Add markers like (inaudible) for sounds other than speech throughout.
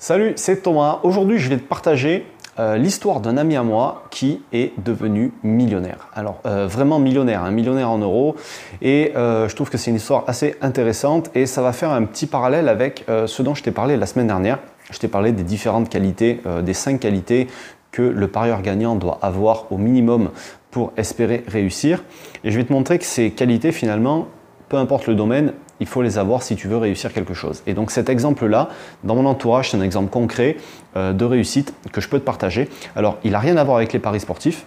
Salut, c'est Thomas. Aujourd'hui, je vais te partager euh, l'histoire d'un ami à moi qui est devenu millionnaire. Alors, euh, vraiment millionnaire, un millionnaire en euros. Et euh, je trouve que c'est une histoire assez intéressante et ça va faire un petit parallèle avec ce dont je t'ai parlé la semaine dernière. Je t'ai parlé des différentes qualités, des cinq qualités que le parieur gagnant doit avoir au minimum pour espérer réussir. Et je vais te montrer que ces qualités, finalement, peu importe le domaine, il faut les avoir si tu veux réussir quelque chose. Et donc cet exemple-là, dans mon entourage, c'est un exemple concret euh, de réussite que je peux te partager. Alors, il n'a rien à voir avec les paris sportifs,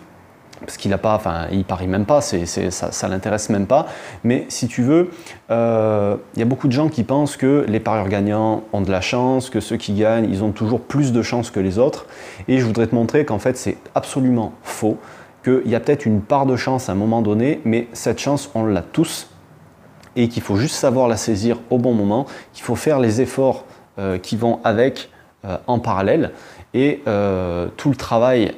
parce qu'il n'a pas, enfin, il parie même pas, ça, ça l'intéresse même pas. Mais si tu veux, euh, il y a beaucoup de gens qui pensent que les parieurs gagnants ont de la chance, que ceux qui gagnent, ils ont toujours plus de chance que les autres. Et je voudrais te montrer qu'en fait, c'est absolument faux, qu'il y a peut-être une part de chance à un moment donné, mais cette chance, on l'a tous et qu'il faut juste savoir la saisir au bon moment, qu'il faut faire les efforts euh, qui vont avec euh, en parallèle et euh, tout le travail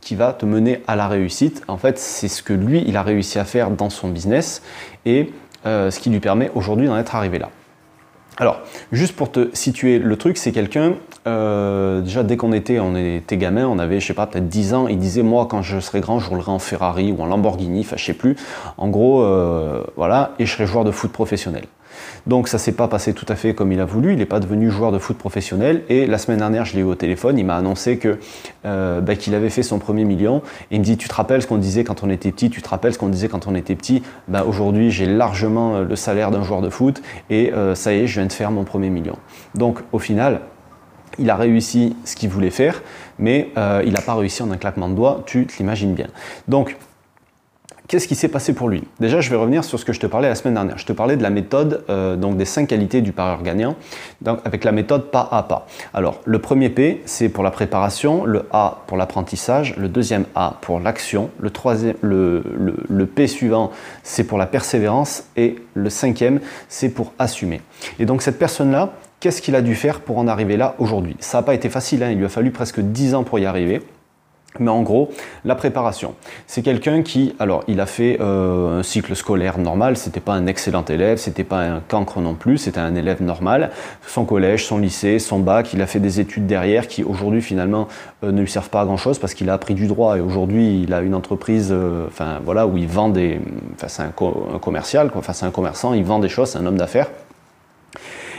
qui va te mener à la réussite, en fait, c'est ce que lui, il a réussi à faire dans son business et ce qui lui permet aujourd'hui d'en être arrivé là. Alors, juste pour te situer le truc, c'est quelqu'un, euh, déjà dès qu'on était, on était gamin, on avait, je sais pas, peut-être 10 ans, il disait, moi, quand je serai grand, je roulerai en Ferrari ou en Lamborghini, enfin, je sais plus. En gros, euh, voilà, et je serai joueur de foot professionnel. Donc ça s'est pas passé tout à fait comme il a voulu, il n'est pas devenu joueur de foot professionnel. Et la semaine dernière, je l'ai eu au téléphone, il m'a annoncé que euh, bah, qu'il avait fait son premier million. Et il me dit, tu te rappelles ce qu'on disait quand on était petit, tu te rappelles ce qu'on disait quand on était petit? Bah, Aujourd'hui, j'ai largement euh, le salaire d'un joueur de foot et euh, ça y est, je viens de faire mon premier million. Donc au final, il a réussi ce qu'il voulait faire, mais il n'a pas réussi en un claquement de doigts, tu te l'imagines bien. Qu'est-ce qui s'est passé pour lui? Déjà, je vais revenir sur ce que je te parlais la semaine dernière. Je te parlais de la méthode, euh, donc des cinq qualités du parieur gagnant, donc avec la méthode pas à pas. Alors, le premier P, c'est pour la préparation, le A pour l'apprentissage, le deuxième A pour l'action, le, troisième, le, le P suivant, c'est pour la persévérance, et le cinquième, c'est pour assumer. Et donc, cette personne-là, qu'est-ce qu'il a dû faire pour en arriver là aujourd'hui? Ça n'a pas été facile, hein. il lui a fallu presque 10 ans pour y arriver. Mais en gros, la préparation. C'est quelqu'un qui, alors, il a fait euh, un cycle scolaire normal. C'était pas un excellent élève, c'était pas un cancre non plus. C'était un élève normal. Son collège, son lycée, son bac. Il a fait des études derrière qui aujourd'hui finalement euh, ne lui servent pas à grand chose parce qu'il a appris du droit et aujourd'hui il a une entreprise, euh, voilà, où il vend des, enfin c'est un, commercial, quoi. Enfin c'est un commerçant, il vend des choses, c'est un homme d'affaires.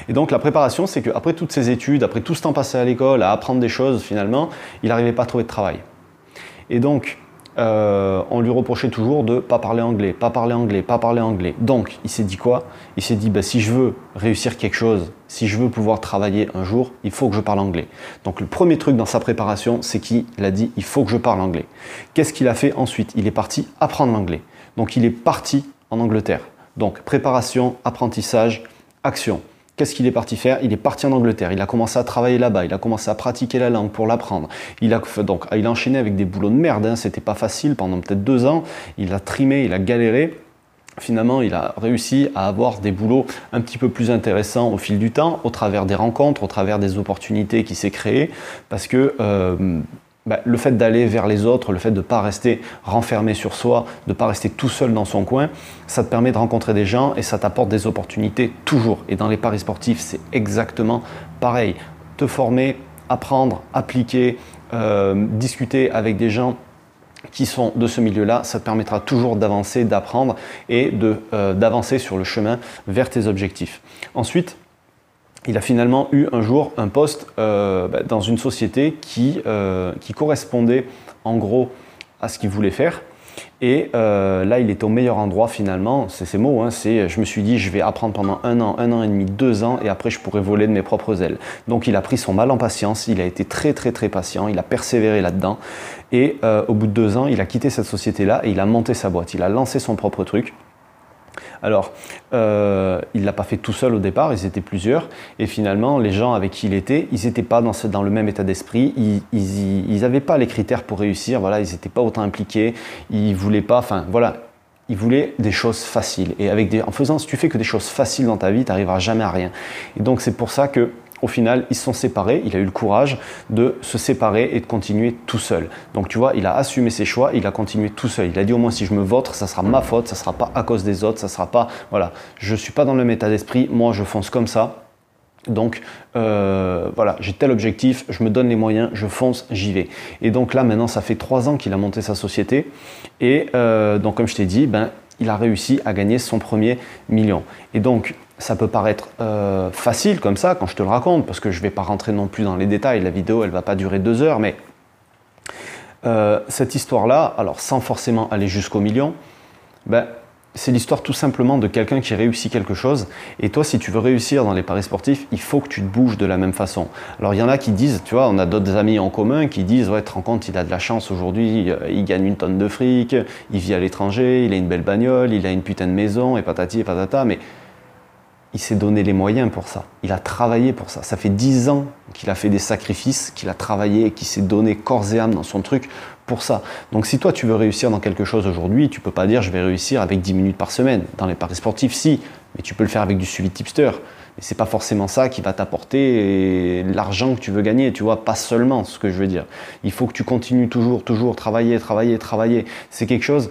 Et donc la préparation, c'est qu'après toutes ces études, après tout ce temps passé à l'école, à apprendre des choses, finalement, il n'arrivait pas à trouver de travail. Et donc, euh, on lui reprochait toujours de pas parler anglais, pas parler anglais, pas parler anglais. Donc, il s'est dit quoi? Il s'est dit, bah, si je veux réussir quelque chose, si je veux pouvoir travailler un jour, il faut que je parle anglais. Donc, le premier truc dans sa préparation, c'est qu'il a dit, il faut que je parle anglais. Qu'est-ce qu'il a fait ensuite? Il est parti apprendre l'anglais. Donc, il est parti en Angleterre. Donc, préparation, apprentissage, action. Qu'est-ce qu'il est parti faire Il est parti en Angleterre, il a commencé à travailler là-bas, il a commencé à pratiquer la langue pour l'apprendre. Il a donc il a enchaîné avec des boulots de merde, hein. c'était pas facile pendant peut-être deux ans. Il a trimé, il a galéré. Finalement, il a réussi à avoir des boulots un petit peu plus intéressants au fil du temps, au travers des rencontres, au travers des opportunités qui s'est créées, parce que euh, bah, le fait d'aller vers les autres, le fait de ne pas rester renfermé sur soi, de ne pas rester tout seul dans son coin, ça te permet de rencontrer des gens et ça t'apporte des opportunités toujours. Et dans les paris sportifs, c'est exactement pareil. Te former, apprendre, appliquer, euh, discuter avec des gens qui sont de ce milieu-là, ça te permettra toujours d'avancer, d'apprendre et euh, d'avancer sur le chemin vers tes objectifs. Ensuite, il a finalement eu un jour un poste euh, bah, dans une société qui, euh, qui, correspondait en gros à ce qu'il voulait faire. Et euh, là, il est au meilleur endroit finalement. C'est ces mots. Hein, c'est, je me suis dit, je vais apprendre pendant un an, un an et demi, deux ans, et après, je pourrai voler de mes propres ailes. Donc, il a pris son mal en patience. Il a été très, très, très patient. Il a persévéré là-dedans. Et au bout de deux ans, il a quitté cette société-là et il a monté sa boîte. Il a lancé son propre truc. Alors, euh, il ne l'a pas fait tout seul au départ, ils étaient plusieurs, et finalement, les gens avec qui il était, ils n'étaient pas dans, le même état d'esprit, ils n'avaient pas les critères pour réussir, voilà, ils n'étaient pas autant impliqués, ils voulaient pas, enfin voilà, ils voulaient des choses faciles. Et avec des, en faisant, si tu fais que des choses faciles dans ta vie, tu n'arriveras jamais à rien. Et donc, c'est pour ça que au final, ils se sont séparés. Il a eu le courage de se séparer et de continuer tout seul. Donc, tu vois, il a assumé ses choix, il a continué tout seul. Il a dit au moins si je me vote, ça sera ma faute, ça sera pas à cause des autres, ça sera pas. Voilà, je suis pas dans le même état d'esprit. Moi, je fonce comme ça. Donc euh, voilà, j'ai tel objectif, je me donne les moyens, je fonce, j'y vais. Et donc là maintenant, ça fait trois ans qu'il a monté sa société. Et euh, donc comme je t'ai dit, ben, il a réussi à gagner son premier million. Et donc ça peut paraître euh, facile comme ça quand je te le raconte, parce que je ne vais pas rentrer non plus dans les détails. La vidéo, elle ne va pas durer deux heures, mais cette histoire-là, alors sans forcément aller jusqu'au million, ben, c'est l'histoire tout simplement de quelqu'un qui réussit quelque chose. Et toi, si tu veux réussir dans les paris sportifs, il faut que tu te bouges de la même façon. Alors, il y en a qui disent, tu vois, on a d'autres amis en commun qui disent, ouais, te rends compte, il a de la chance aujourd'hui, euh, il gagne une tonne de fric, il vit à l'étranger, il a une belle bagnole, il a une putain de maison, et patati et patata. Mais il s'est donné les moyens pour ça. Il a travaillé pour ça. Ça fait dix ans qu'il a fait des sacrifices, qu'il a travaillé, qu'il s'est donné corps et âme dans son truc pour ça. Donc si toi tu veux réussir dans quelque chose aujourd'hui, tu peux pas dire je vais réussir avec 10 minutes par semaine. Dans les paris sportifs, si, mais tu peux le faire avec du suivi tipster. Mais c'est pas forcément ça qui va t'apporter l'argent que tu veux gagner, tu vois, pas seulement ce que je veux dire. Il faut que tu continues toujours, toujours, travailler, travailler, travailler. C'est quelque chose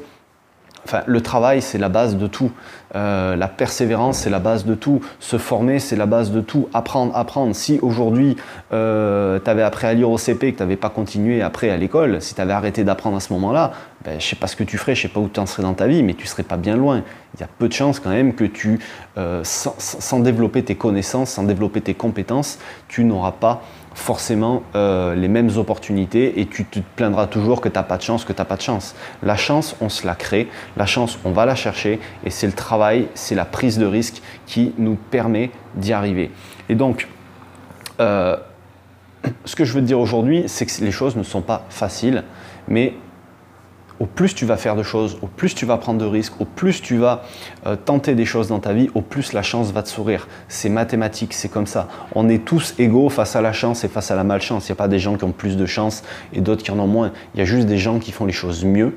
Enfin, le travail, c'est la base de tout. Euh, la persévérance, c'est la base de tout. Se former, c'est la base de tout. Apprendre, apprendre. Si aujourd'hui, euh, tu avais appris à lire au CP et que tu n'avais pas continué après à l'école, si tu avais arrêté d'apprendre à ce moment-là, ben, je ne sais pas ce que tu ferais, je ne sais pas où tu en serais dans ta vie, mais tu ne serais pas bien loin. Il y a peu de chances quand même que tu, euh, sans, développer tes connaissances, sans développer tes compétences, tu n'auras pas forcément euh, les mêmes opportunités et tu te plaindras toujours que tu n'as pas de chance, que tu n'as pas de chance. La chance, on se la crée, la chance, on va la chercher et c'est le travail, c'est la prise de risque qui nous permet d'y arriver. Et donc, euh, (clears throat) ce que je veux te dire aujourd'hui, c'est que les choses ne sont pas faciles, mais au plus tu vas faire de choses, au plus tu vas prendre de risques, au plus tu vas euh, tenter des choses dans ta vie, au plus la chance va te sourire. C'est mathématique, c'est comme ça. On est tous égaux face à la chance et face à la malchance. Il n'y a pas des gens qui ont plus de chance et d'autres qui en ont moins. Il y a juste des gens qui font les choses mieux,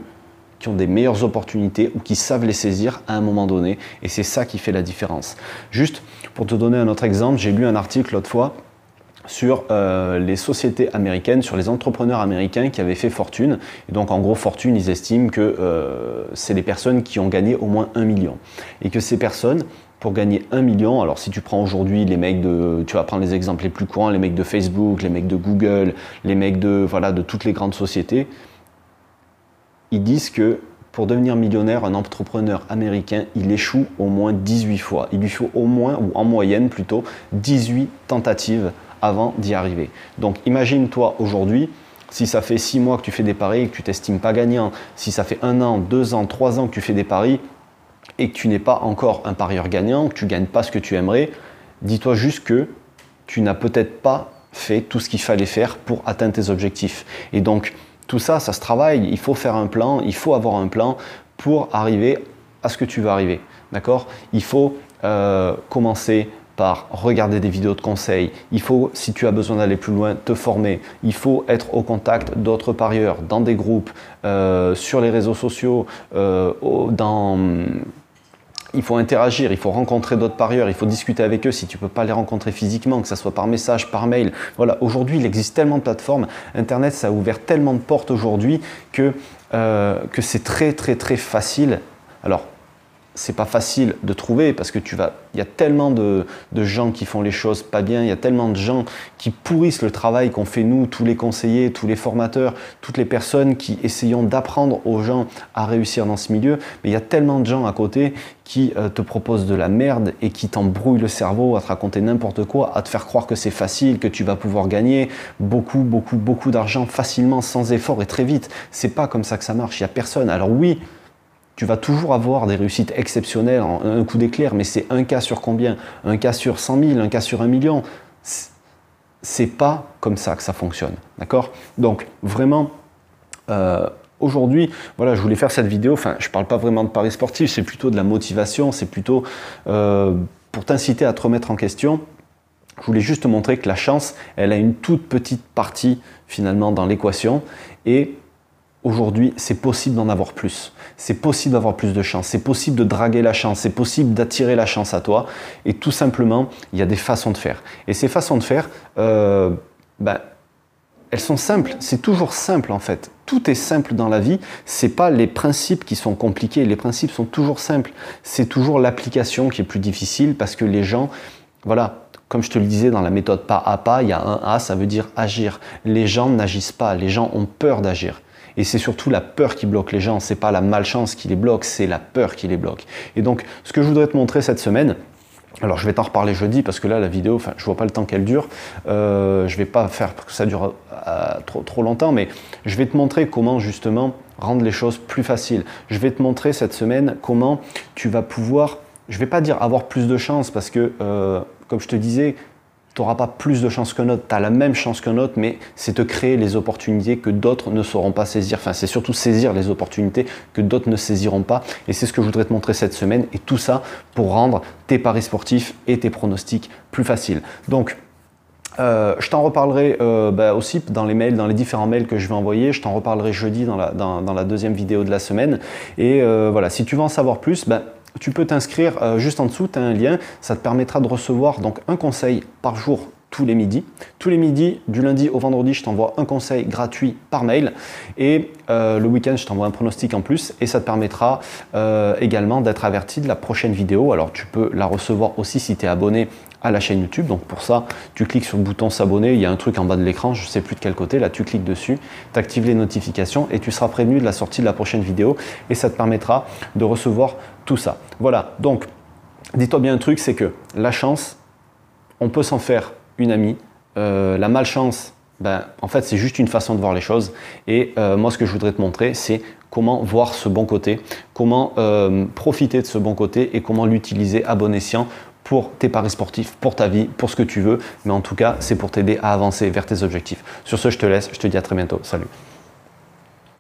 qui ont des meilleures opportunités ou qui savent les saisir à un moment donné. Et c'est ça qui fait la différence. Juste pour te donner un autre exemple, j'ai lu un article l'autre fois sur euh, les sociétés américaines, sur les entrepreneurs américains qui avaient fait fortune. Et donc en gros, fortune, ils estiment que euh, c'est les personnes qui ont gagné au moins un million. Et que ces personnes, pour gagner un million, alors si tu prends aujourd'hui les mecs de, tu vas prendre les exemples les plus courants, les mecs de Facebook, les mecs de Google, les mecs de, voilà, de toutes les grandes sociétés, ils disent que pour devenir millionnaire, un entrepreneur américain, il échoue au moins 18 fois. Il lui faut au moins, ou en moyenne plutôt, 18 tentatives avant d'y arriver. Donc imagine-toi aujourd'hui, si ça fait 6 mois que tu fais des paris et que tu t'estimes pas gagnant, si ça fait un an, deux ans, trois ans que tu fais des paris et que tu n'es pas encore un parieur gagnant, que tu gagnes pas ce que tu aimerais, dis-toi juste que tu n'as peut-être pas fait tout ce qu'il fallait faire pour atteindre tes objectifs. Et donc tout ça, ça se travaille. Il faut faire un plan, il faut avoir un plan pour arriver à ce que tu veux arriver. D'accord? Il faut euh, commencer regarder des vidéos de conseils. Il faut, si tu as besoin d'aller plus loin, te former. Il faut être au contact d'autres parieurs, dans des groupes, euh, sur les réseaux sociaux, euh, dans il faut interagir, il faut rencontrer d'autres parieurs, il faut discuter avec eux si tu ne peux pas les rencontrer physiquement, que ce soit par message, par mail. Voilà, aujourd'hui, il existe tellement de plateformes, Internet, ça a ouvert tellement de portes aujourd'hui que, euh, que c'est très, très, très facile. Alors, c'est pas facile de trouver parce que tu vas, il y a tellement de, gens qui font les choses pas bien, il y a tellement de gens qui pourrissent le travail qu'on fait nous, tous les conseillers, tous les formateurs, toutes les personnes qui essayons d'apprendre aux gens à réussir dans ce milieu. Mais il y a tellement de gens à côté qui euh, te proposent de la merde et qui t'embrouillent le cerveau à te raconter n'importe quoi, à te faire croire que c'est facile, que tu vas pouvoir gagner beaucoup, beaucoup, beaucoup d'argent facilement, sans effort et très vite. C'est pas comme ça que ça marche. Il y a personne. Alors oui tu vas toujours avoir des réussites exceptionnelles en un coup d'éclair, mais c'est un cas sur combien? Un cas sur 100 000, un cas sur un million C'est pas comme ça que ça fonctionne, d'accord? Donc vraiment, euh, aujourd'hui, voilà, je voulais faire cette vidéo. Enfin, je parle pas vraiment de paris sportif, c'est plutôt de la motivation, c'est plutôt euh, pour t'inciter à te remettre en question. Je voulais juste montrer que la chance, elle a une toute petite partie finalement dans l'équation et aujourd'hui, c'est possible d'en avoir plus. C'est possible d'avoir plus de chance. C'est possible de draguer la chance. C'est possible d'attirer la chance à toi. Et tout simplement, il y a des façons de faire. Et ces façons de faire, euh, ben, elles sont simples. C'est toujours simple en fait. Tout est simple dans la vie. C'est pas les principes qui sont compliqués. Les principes sont toujours simples. C'est toujours l'application qui est plus difficile parce que les gens, voilà, comme je te le disais dans la méthode pas à pas, il y a un A, ça veut dire agir. Les gens n'agissent pas, les gens ont peur d'agir. Et c'est surtout la peur qui bloque les gens, c'est pas la malchance qui les bloque, c'est la peur qui les bloque. Et donc, ce que je voudrais te montrer cette semaine, alors je vais t'en reparler jeudi parce que là la vidéo, enfin je vois pas le temps qu'elle dure. Euh, je vais pas faire que ça dure euh, trop, trop longtemps, mais je vais te montrer comment justement rendre les choses plus faciles. Je vais te montrer cette semaine comment tu vas pouvoir, je vais pas dire avoir plus de chance parce que euh, comme je te disais, pas plus de chance qu'un autre, tu as la même chance qu'un autre, mais c'est te créer les opportunités que d'autres ne sauront pas saisir. Enfin, c'est surtout saisir les opportunités que d'autres ne saisiront pas. Et c'est ce que je voudrais te montrer cette semaine. Et tout ça pour rendre tes paris sportifs et tes pronostics plus faciles. Donc, euh, je t'en reparlerai euh, bah, aussi dans les mails, dans les différents mails que je vais envoyer. Je t'en reparlerai jeudi dans la, dans, la, deuxième vidéo de la semaine. Et euh, voilà, si tu veux en savoir plus, bah, tu peux t'inscrire euh, juste en dessous, tu as un lien, ça te permettra de recevoir donc un conseil par jour tous les midis. Tous les midis, du lundi au vendredi, je t'envoie un conseil gratuit par mail et euh, le week-end, je t'envoie un pronostic en plus et ça te permettra euh, également d'être averti de la prochaine vidéo. Alors tu peux la recevoir aussi si tu es abonné à la chaîne YouTube. Donc pour ça, tu cliques sur le bouton s'abonner, il y a un truc en bas de l'écran, je ne sais plus de quel côté, là tu cliques dessus, tu actives les notifications et tu seras prévenu de la sortie de la prochaine vidéo et ça te permettra de recevoir tout ça. Voilà, donc dis-toi bien un truc, c'est que la chance, on peut s'en faire une amie, euh, la malchance, ben, en fait c'est juste une façon de voir les choses et euh, moi ce que je voudrais te montrer c'est comment voir ce bon côté, comment euh, profiter de ce bon côté et comment l'utiliser à bon escient pour tes paris sportifs, pour ta vie, pour ce que tu veux. Mais en tout cas, c'est pour t'aider à avancer vers tes objectifs. Sur ce, je te laisse. Je te dis à très bientôt. Salut.